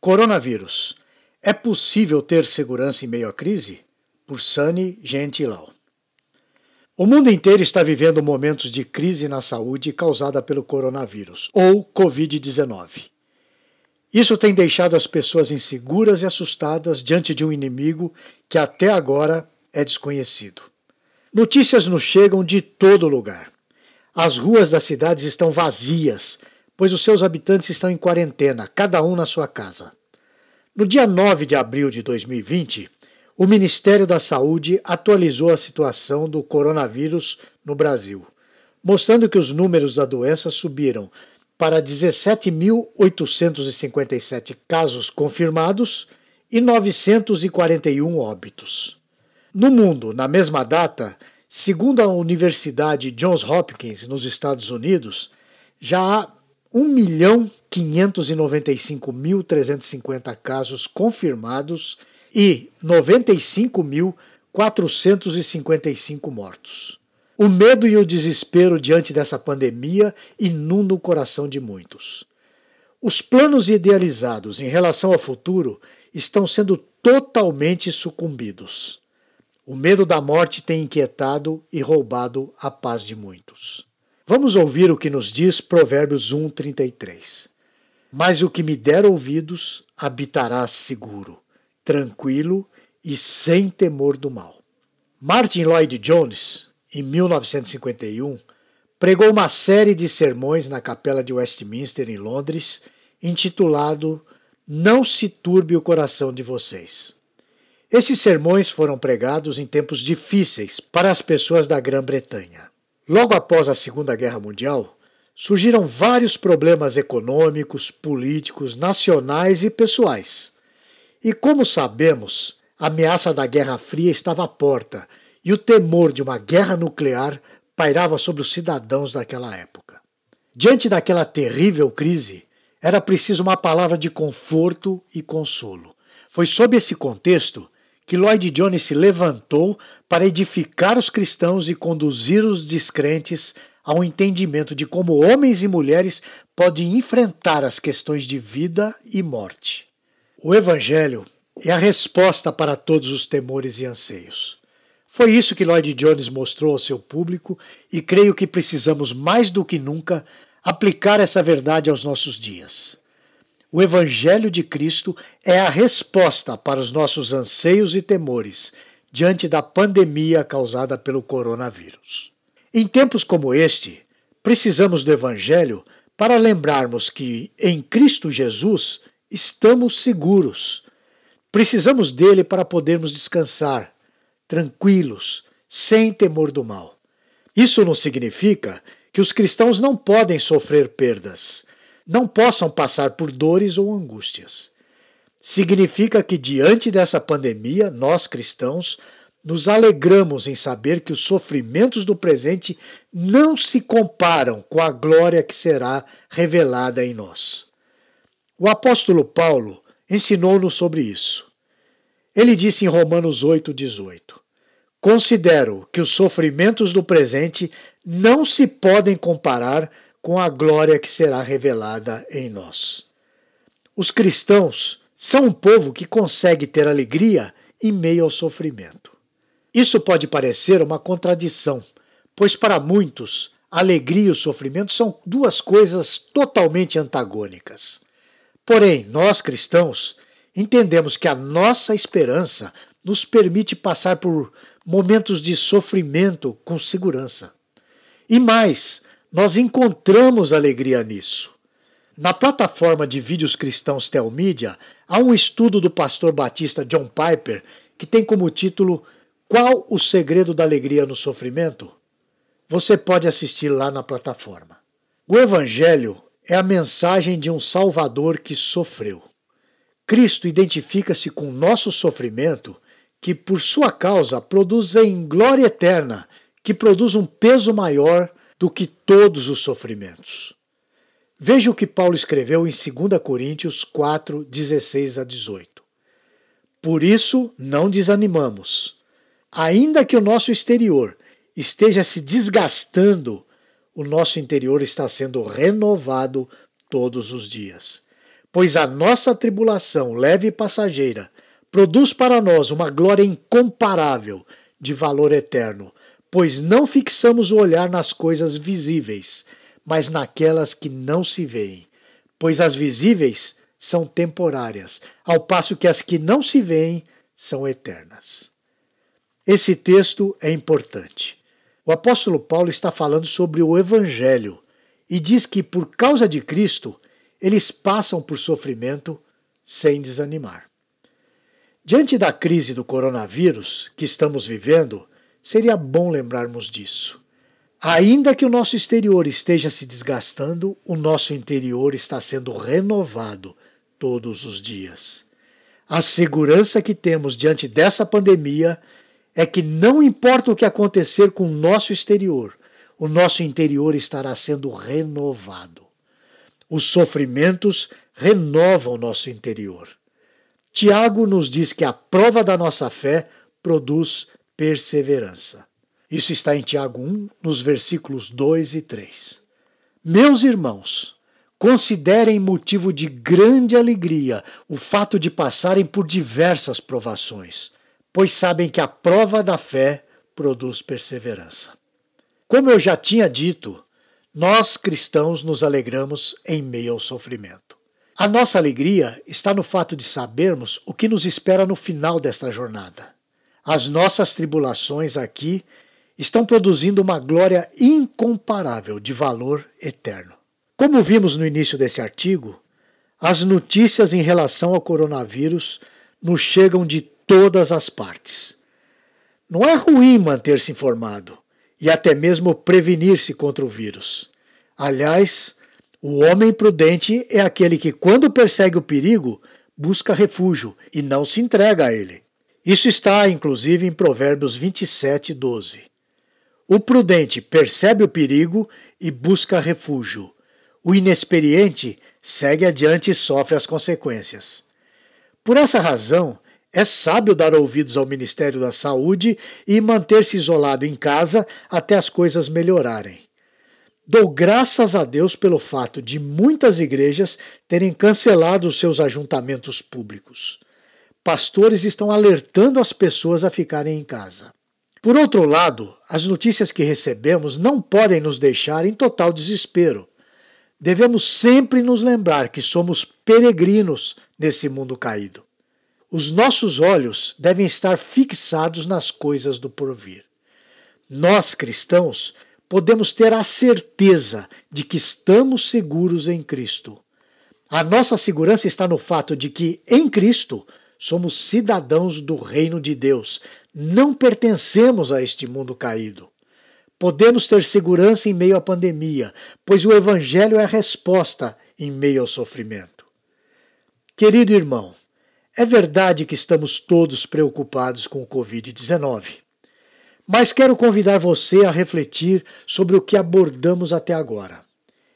Coronavírus. É possível ter segurança em meio à crise? Por Sani Gentilau. O mundo inteiro está vivendo momentos de crise na saúde causada pelo coronavírus, ou Covid-19. Isso tem deixado as pessoas inseguras e assustadas diante de um inimigo que até agora é desconhecido. Notícias nos chegam de todo lugar. As ruas das cidades estão vazias pois os seus habitantes estão em quarentena, cada um na sua casa. No dia 9 de abril de 2020, o Ministério da Saúde atualizou a situação do coronavírus no Brasil, mostrando que os números da doença subiram para 17.857 casos confirmados e 941 óbitos. No mundo, na mesma data, segundo a Universidade Johns Hopkins, nos Estados Unidos, já há 1.595.350 casos confirmados e 95.455 mortos. O medo e o desespero diante dessa pandemia inundam o coração de muitos. Os planos idealizados em relação ao futuro estão sendo totalmente sucumbidos. O medo da morte tem inquietado e roubado a paz de muitos. Vamos ouvir o que nos diz Provérbios 1:33. Mas o que me der ouvidos habitará seguro, tranquilo e sem temor do mal. Martin Lloyd Jones, em 1951, pregou uma série de sermões na Capela de Westminster, em Londres, intitulado Não se turbe o coração de vocês. Esses sermões foram pregados em tempos difíceis para as pessoas da Grã-Bretanha. Logo após a Segunda Guerra Mundial, surgiram vários problemas econômicos, políticos, nacionais e pessoais. E como sabemos, a ameaça da Guerra Fria estava à porta e o temor de uma guerra nuclear pairava sobre os cidadãos daquela época. Diante daquela terrível crise, era preciso uma palavra de conforto e consolo. Foi sob esse contexto que Lloyd Jones se levantou para edificar os cristãos e conduzir os descrentes ao entendimento de como homens e mulheres podem enfrentar as questões de vida e morte. O Evangelho é a resposta para todos os temores e anseios. Foi isso que Lloyd Jones mostrou ao seu público e creio que precisamos mais do que nunca aplicar essa verdade aos nossos dias. O Evangelho de Cristo é a resposta para os nossos anseios e temores diante da pandemia causada pelo coronavírus. Em tempos como este, precisamos do Evangelho para lembrarmos que em Cristo Jesus estamos seguros. Precisamos dele para podermos descansar, tranquilos, sem temor do mal. Isso não significa que os cristãos não podem sofrer perdas não possam passar por dores ou angústias. Significa que, diante dessa pandemia, nós cristãos nos alegramos em saber que os sofrimentos do presente não se comparam com a glória que será revelada em nós. O apóstolo Paulo ensinou-nos sobre isso. Ele disse em Romanos 8,18: Considero que os sofrimentos do presente não se podem comparar com a glória que será revelada em nós. Os cristãos são um povo que consegue ter alegria em meio ao sofrimento. Isso pode parecer uma contradição, pois para muitos, a alegria e o sofrimento são duas coisas totalmente antagônicas. Porém, nós cristãos entendemos que a nossa esperança nos permite passar por momentos de sofrimento com segurança. E mais, nós encontramos alegria nisso. Na plataforma de vídeos cristãos Telmídia, há um estudo do pastor batista John Piper que tem como título Qual o segredo da alegria no sofrimento? Você pode assistir lá na plataforma. O Evangelho é a mensagem de um Salvador que sofreu. Cristo identifica-se com nosso sofrimento, que por sua causa produz em glória eterna, que produz um peso maior do que todos os sofrimentos. Veja o que Paulo escreveu em 2 Coríntios 4, 16 a 18. Por isso não desanimamos. Ainda que o nosso exterior esteja se desgastando, o nosso interior está sendo renovado todos os dias. pois a nossa tribulação leve e passageira produz para nós uma glória incomparável de valor eterno, pois não fixamos o olhar nas coisas visíveis, mas naquelas que não se veem, pois as visíveis são temporárias, ao passo que as que não se veem são eternas. Esse texto é importante. O apóstolo Paulo está falando sobre o Evangelho e diz que, por causa de Cristo, eles passam por sofrimento sem desanimar. Diante da crise do coronavírus que estamos vivendo, seria bom lembrarmos disso. Ainda que o nosso exterior esteja se desgastando, o nosso interior está sendo renovado todos os dias. A segurança que temos diante dessa pandemia é que não importa o que acontecer com o nosso exterior, o nosso interior estará sendo renovado. Os sofrimentos renovam o nosso interior. Tiago nos diz que a prova da nossa fé produz perseverança. Isso está em Tiago 1, nos versículos 2 e 3. Meus irmãos, considerem motivo de grande alegria o fato de passarem por diversas provações, pois sabem que a prova da fé produz perseverança. Como eu já tinha dito, nós cristãos nos alegramos em meio ao sofrimento. A nossa alegria está no fato de sabermos o que nos espera no final desta jornada. As nossas tribulações aqui estão produzindo uma glória incomparável de valor eterno. Como vimos no início desse artigo, as notícias em relação ao coronavírus nos chegam de todas as partes. Não é ruim manter-se informado e até mesmo prevenir-se contra o vírus. Aliás, o homem prudente é aquele que, quando persegue o perigo, busca refúgio e não se entrega a ele. Isso está, inclusive, em Provérbios 27, 12. O prudente percebe o perigo e busca refúgio. O inexperiente segue adiante e sofre as consequências. Por essa razão, é sábio dar ouvidos ao Ministério da Saúde e manter-se isolado em casa até as coisas melhorarem. Dou graças a Deus pelo fato de muitas igrejas terem cancelado os seus ajuntamentos públicos. Pastores estão alertando as pessoas a ficarem em casa. Por outro lado, as notícias que recebemos não podem nos deixar em total desespero. Devemos sempre nos lembrar que somos peregrinos nesse mundo caído. Os nossos olhos devem estar fixados nas coisas do porvir. Nós, cristãos, podemos ter a certeza de que estamos seguros em Cristo. A nossa segurança está no fato de que, em Cristo, somos cidadãos do reino de Deus, não pertencemos a este mundo caído. Podemos ter segurança em meio à pandemia, pois o Evangelho é a resposta em meio ao sofrimento. Querido irmão, é verdade que estamos todos preocupados com o Covid-19, mas quero convidar você a refletir sobre o que abordamos até agora.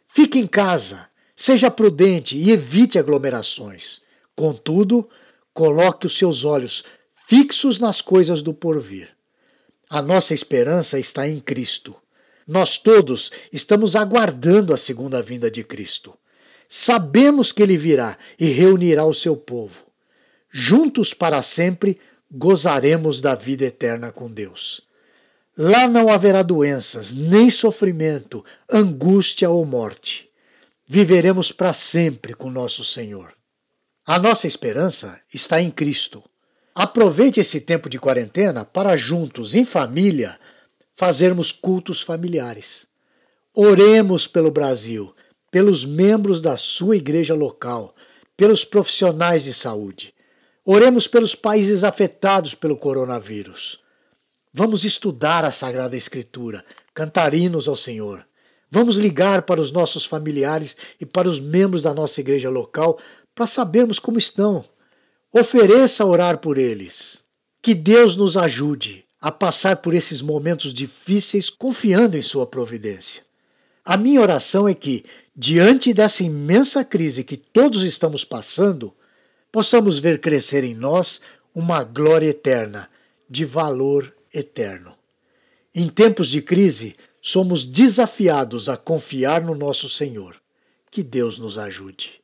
Fique em casa, seja prudente e evite aglomerações. Contudo, coloque os seus olhos fixos nas coisas do porvir. A nossa esperança está em Cristo. Nós todos estamos aguardando a segunda vinda de Cristo. Sabemos que ele virá e reunirá o seu povo. Juntos para sempre gozaremos da vida eterna com Deus. Lá não haverá doenças, nem sofrimento, angústia ou morte. Viveremos para sempre com nosso Senhor. A nossa esperança está em Cristo. Aproveite esse tempo de quarentena para juntos, em família, fazermos cultos familiares. Oremos pelo Brasil, pelos membros da sua igreja local, pelos profissionais de saúde. Oremos pelos países afetados pelo coronavírus. Vamos estudar a Sagrada Escritura, cantar hinos ao Senhor. Vamos ligar para os nossos familiares e para os membros da nossa igreja local para sabermos como estão Ofereça orar por eles. Que Deus nos ajude a passar por esses momentos difíceis confiando em Sua providência. A minha oração é que, diante dessa imensa crise que todos estamos passando, possamos ver crescer em nós uma glória eterna, de valor eterno. Em tempos de crise, somos desafiados a confiar no nosso Senhor. Que Deus nos ajude.